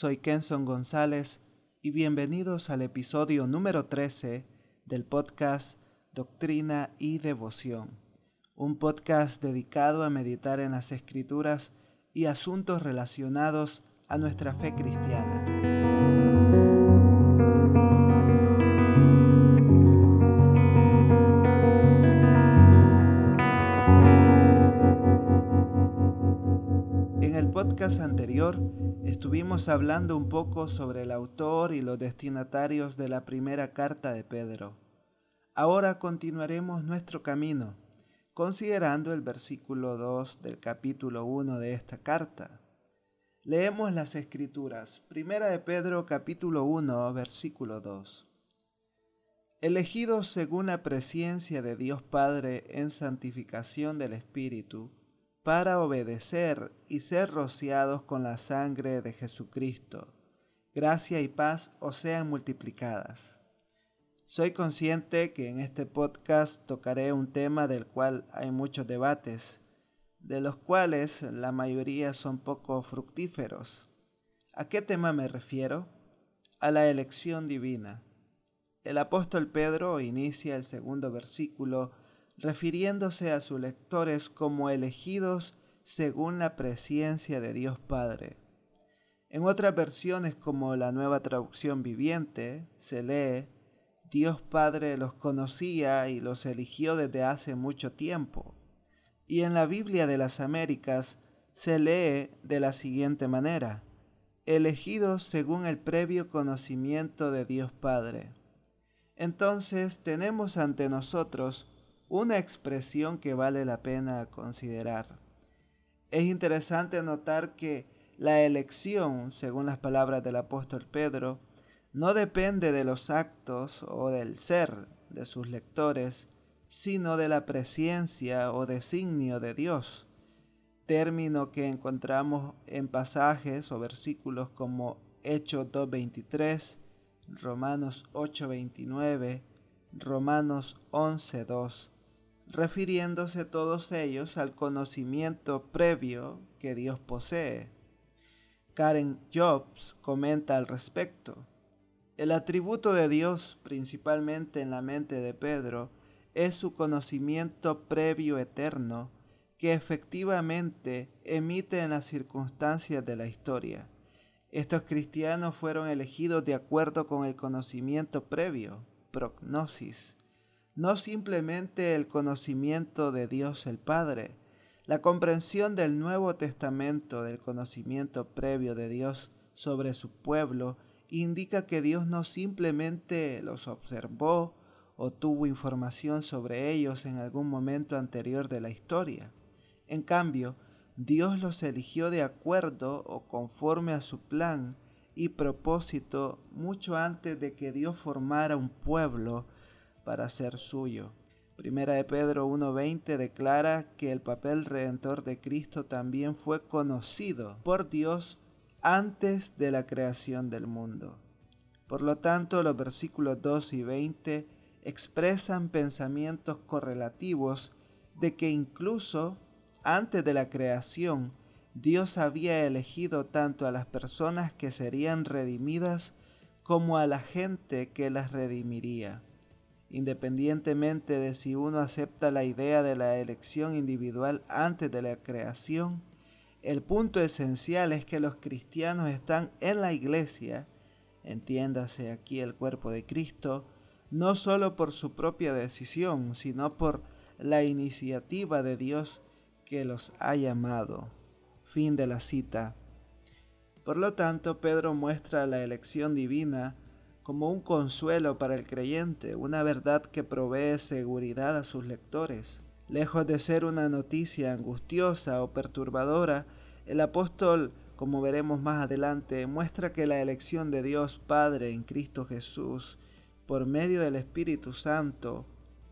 soy Kenson González y bienvenidos al episodio número 13 del podcast Doctrina y Devoción, un podcast dedicado a meditar en las escrituras y asuntos relacionados a nuestra fe cristiana. Podcast anterior estuvimos hablando un poco sobre el autor y los destinatarios de la primera carta de Pedro. Ahora continuaremos nuestro camino, considerando el versículo 2 del capítulo 1 de esta carta. Leemos las escrituras. Primera de Pedro capítulo 1 versículo 2. Elegidos según la presciencia de Dios Padre en santificación del Espíritu, para obedecer y ser rociados con la sangre de Jesucristo. Gracia y paz os sean multiplicadas. Soy consciente que en este podcast tocaré un tema del cual hay muchos debates, de los cuales la mayoría son poco fructíferos. ¿A qué tema me refiero? A la elección divina. El apóstol Pedro inicia el segundo versículo refiriéndose a sus lectores como elegidos según la presciencia de Dios Padre. En otras versiones como la nueva traducción viviente se lee, Dios Padre los conocía y los eligió desde hace mucho tiempo. Y en la Biblia de las Américas se lee de la siguiente manera, elegidos según el previo conocimiento de Dios Padre. Entonces tenemos ante nosotros una expresión que vale la pena considerar. Es interesante notar que la elección, según las palabras del apóstol Pedro, no depende de los actos o del ser de sus lectores, sino de la presencia o designio de Dios, término que encontramos en pasajes o versículos como Hechos 2.23, Romanos 8.29, Romanos 11.2 refiriéndose todos ellos al conocimiento previo que Dios posee. Karen Jobs comenta al respecto. El atributo de Dios, principalmente en la mente de Pedro, es su conocimiento previo eterno que efectivamente emite en las circunstancias de la historia. Estos cristianos fueron elegidos de acuerdo con el conocimiento previo, prognosis, no simplemente el conocimiento de Dios el Padre, la comprensión del Nuevo Testamento, del conocimiento previo de Dios sobre su pueblo, indica que Dios no simplemente los observó o tuvo información sobre ellos en algún momento anterior de la historia. En cambio, Dios los eligió de acuerdo o conforme a su plan y propósito mucho antes de que Dios formara un pueblo para ser suyo. Primera de Pedro 1.20 declara que el papel redentor de Cristo también fue conocido por Dios antes de la creación del mundo. Por lo tanto, los versículos 2 y 20 expresan pensamientos correlativos de que incluso antes de la creación, Dios había elegido tanto a las personas que serían redimidas como a la gente que las redimiría independientemente de si uno acepta la idea de la elección individual antes de la creación, el punto esencial es que los cristianos están en la iglesia, entiéndase aquí el cuerpo de Cristo, no solo por su propia decisión, sino por la iniciativa de Dios que los ha llamado. Fin de la cita. Por lo tanto, Pedro muestra la elección divina como un consuelo para el creyente, una verdad que provee seguridad a sus lectores. Lejos de ser una noticia angustiosa o perturbadora, el apóstol, como veremos más adelante, muestra que la elección de Dios Padre en Cristo Jesús, por medio del Espíritu Santo,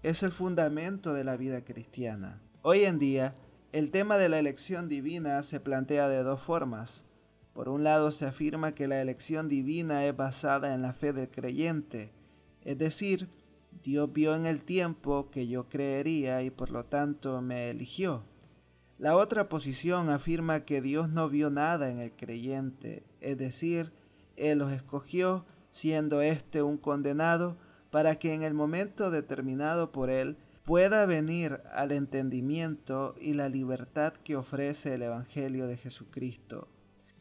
es el fundamento de la vida cristiana. Hoy en día, el tema de la elección divina se plantea de dos formas. Por un lado se afirma que la elección divina es basada en la fe del creyente, es decir, Dios vio en el tiempo que yo creería y por lo tanto me eligió. La otra posición afirma que Dios no vio nada en el creyente, es decir, Él los escogió, siendo éste un condenado, para que en el momento determinado por Él pueda venir al entendimiento y la libertad que ofrece el Evangelio de Jesucristo.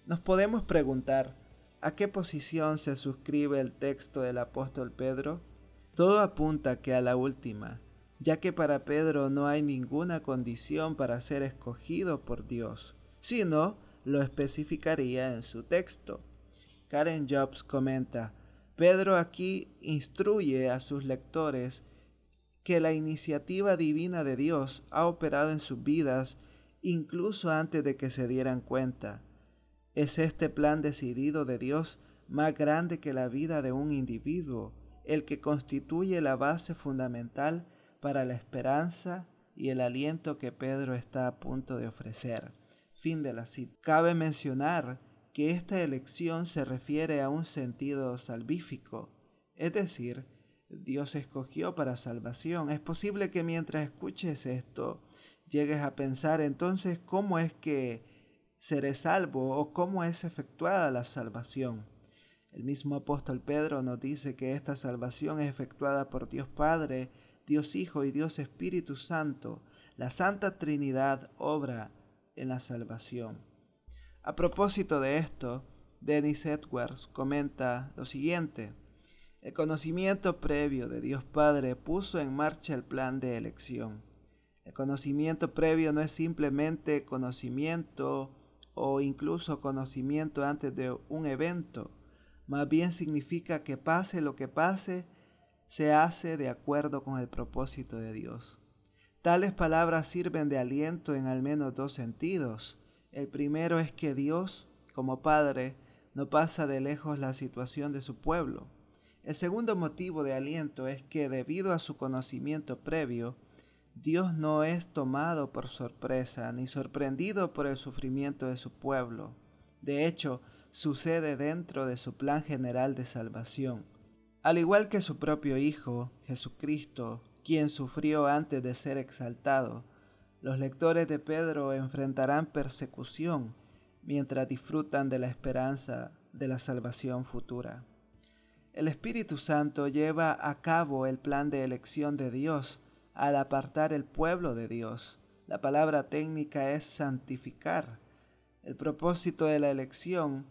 Nos podemos preguntar, ¿a qué posición se suscribe el texto del apóstol Pedro? Todo apunta que a la última, ya que para Pedro no hay ninguna condición para ser escogido por Dios, sino lo especificaría en su texto. Karen Jobs comenta, Pedro aquí instruye a sus lectores que la iniciativa divina de Dios ha operado en sus vidas incluso antes de que se dieran cuenta. Es este plan decidido de Dios más grande que la vida de un individuo, el que constituye la base fundamental para la esperanza y el aliento que Pedro está a punto de ofrecer. Fin de la cita. Cabe mencionar que esta elección se refiere a un sentido salvífico, es decir, Dios escogió para salvación. Es posible que mientras escuches esto llegues a pensar entonces cómo es que seré salvo o cómo es efectuada la salvación. El mismo apóstol Pedro nos dice que esta salvación es efectuada por Dios Padre, Dios Hijo y Dios Espíritu Santo. La Santa Trinidad obra en la salvación. A propósito de esto, Dennis Edwards comenta lo siguiente. El conocimiento previo de Dios Padre puso en marcha el plan de elección. El conocimiento previo no es simplemente conocimiento o incluso conocimiento antes de un evento, más bien significa que pase lo que pase, se hace de acuerdo con el propósito de Dios. Tales palabras sirven de aliento en al menos dos sentidos. El primero es que Dios, como Padre, no pasa de lejos la situación de su pueblo. El segundo motivo de aliento es que debido a su conocimiento previo, Dios no es tomado por sorpresa ni sorprendido por el sufrimiento de su pueblo. De hecho, sucede dentro de su plan general de salvación. Al igual que su propio Hijo, Jesucristo, quien sufrió antes de ser exaltado, los lectores de Pedro enfrentarán persecución mientras disfrutan de la esperanza de la salvación futura. El Espíritu Santo lleva a cabo el plan de elección de Dios al apartar el pueblo de Dios. La palabra técnica es santificar. El propósito de la elección,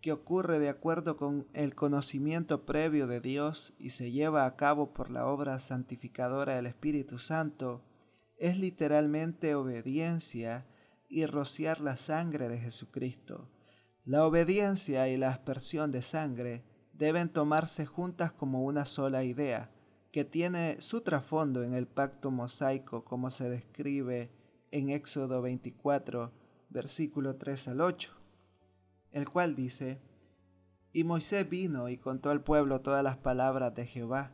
que ocurre de acuerdo con el conocimiento previo de Dios y se lleva a cabo por la obra santificadora del Espíritu Santo, es literalmente obediencia y rociar la sangre de Jesucristo. La obediencia y la aspersión de sangre deben tomarse juntas como una sola idea, que tiene su trasfondo en el pacto mosaico como se describe en Éxodo 24, versículo 3 al 8, el cual dice, Y Moisés vino y contó al pueblo todas las palabras de Jehová,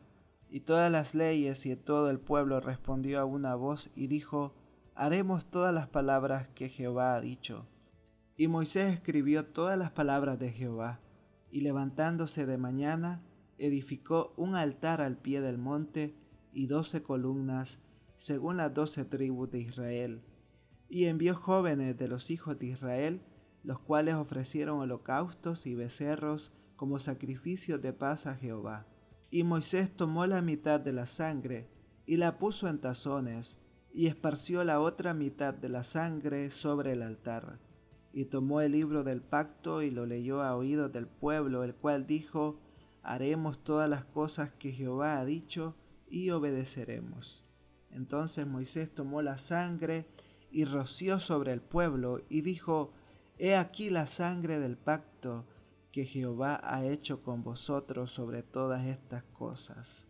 y todas las leyes, y todo el pueblo respondió a una voz y dijo, Haremos todas las palabras que Jehová ha dicho. Y Moisés escribió todas las palabras de Jehová, y levantándose de mañana, edificó un altar al pie del monte y doce columnas, según las doce tribus de Israel, y envió jóvenes de los hijos de Israel, los cuales ofrecieron holocaustos y becerros como sacrificios de paz a Jehová. Y Moisés tomó la mitad de la sangre y la puso en tazones, y esparció la otra mitad de la sangre sobre el altar. Y tomó el libro del pacto y lo leyó a oídos del pueblo, el cual dijo, haremos todas las cosas que Jehová ha dicho y obedeceremos. Entonces Moisés tomó la sangre y roció sobre el pueblo y dijo, He aquí la sangre del pacto que Jehová ha hecho con vosotros sobre todas estas cosas.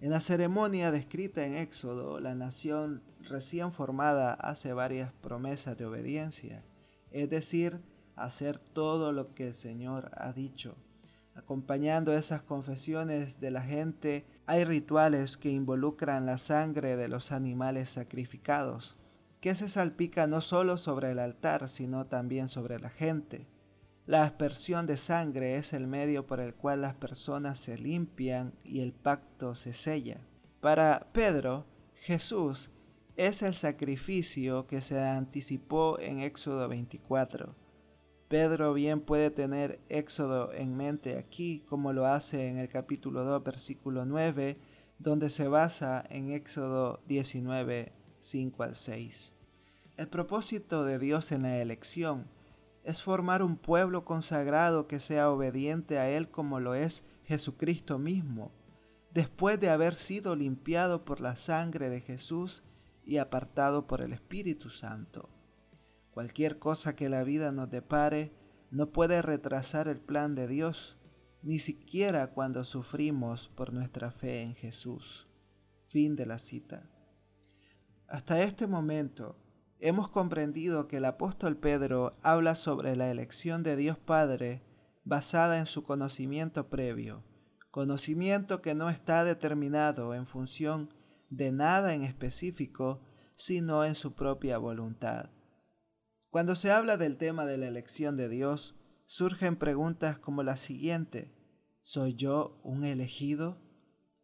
En la ceremonia descrita en Éxodo, la nación recién formada hace varias promesas de obediencia, es decir, hacer todo lo que el Señor ha dicho. Acompañando esas confesiones de la gente, hay rituales que involucran la sangre de los animales sacrificados, que se salpica no solo sobre el altar, sino también sobre la gente. La aspersión de sangre es el medio por el cual las personas se limpian y el pacto se sella. Para Pedro, Jesús es el sacrificio que se anticipó en Éxodo 24. Pedro bien puede tener Éxodo en mente aquí, como lo hace en el capítulo 2, versículo 9, donde se basa en Éxodo 19, 5 al 6. El propósito de Dios en la elección es formar un pueblo consagrado que sea obediente a Él como lo es Jesucristo mismo, después de haber sido limpiado por la sangre de Jesús y apartado por el Espíritu Santo. Cualquier cosa que la vida nos depare no puede retrasar el plan de Dios, ni siquiera cuando sufrimos por nuestra fe en Jesús. Fin de la cita. Hasta este momento, hemos comprendido que el apóstol Pedro habla sobre la elección de Dios Padre basada en su conocimiento previo, conocimiento que no está determinado en función de nada en específico, sino en su propia voluntad. Cuando se habla del tema de la elección de Dios, surgen preguntas como la siguiente, ¿soy yo un elegido?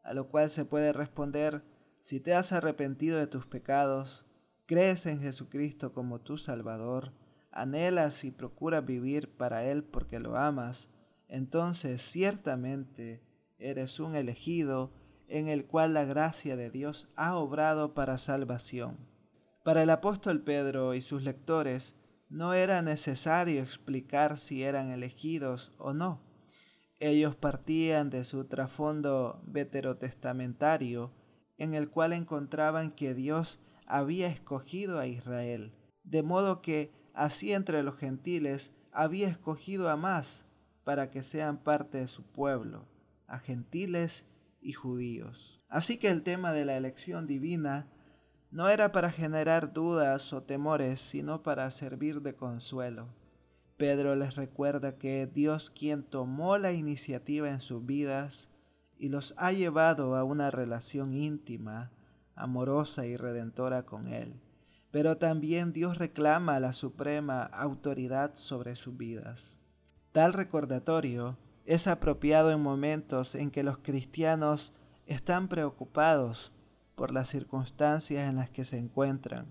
A lo cual se puede responder, si te has arrepentido de tus pecados, crees en Jesucristo como tu Salvador, anhelas y procuras vivir para Él porque lo amas, entonces ciertamente eres un elegido en el cual la gracia de Dios ha obrado para salvación. Para el apóstol Pedro y sus lectores no era necesario explicar si eran elegidos o no. Ellos partían de su trasfondo veterotestamentario, en el cual encontraban que Dios había escogido a Israel, de modo que así entre los gentiles había escogido a más para que sean parte de su pueblo, a gentiles y judíos. Así que el tema de la elección divina no era para generar dudas o temores, sino para servir de consuelo. Pedro les recuerda que Dios quien tomó la iniciativa en sus vidas y los ha llevado a una relación íntima amorosa y redentora con Él. Pero también Dios reclama la suprema autoridad sobre sus vidas. Tal recordatorio es apropiado en momentos en que los cristianos están preocupados por las circunstancias en las que se encuentran,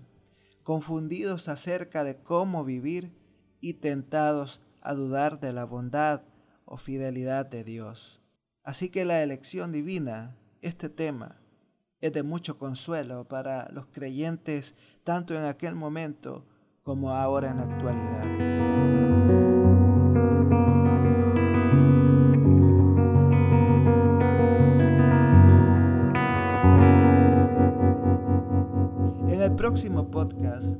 confundidos acerca de cómo vivir y tentados a dudar de la bondad o fidelidad de Dios. Así que la elección divina, este tema, es de mucho consuelo para los creyentes tanto en aquel momento como ahora en la actualidad. El próximo podcast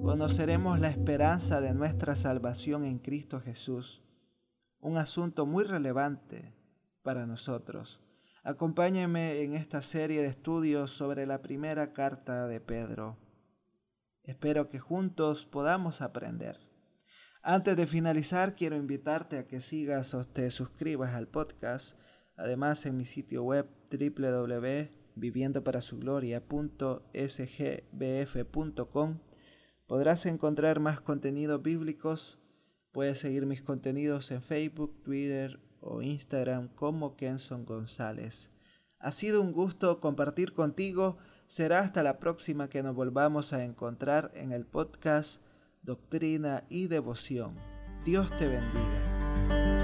conoceremos la esperanza de nuestra salvación en Cristo Jesús, un asunto muy relevante para nosotros. Acompáñenme en esta serie de estudios sobre la primera carta de Pedro. Espero que juntos podamos aprender. Antes de finalizar, quiero invitarte a que sigas o te suscribas al podcast. Además, en mi sitio web www.viviendoparasugloria.sgbf.com podrás encontrar más contenidos bíblicos. Puedes seguir mis contenidos en Facebook, Twitter o Instagram como Kenson González. Ha sido un gusto compartir contigo. Será hasta la próxima que nos volvamos a encontrar en el podcast Doctrina y Devoción. Dios te bendiga.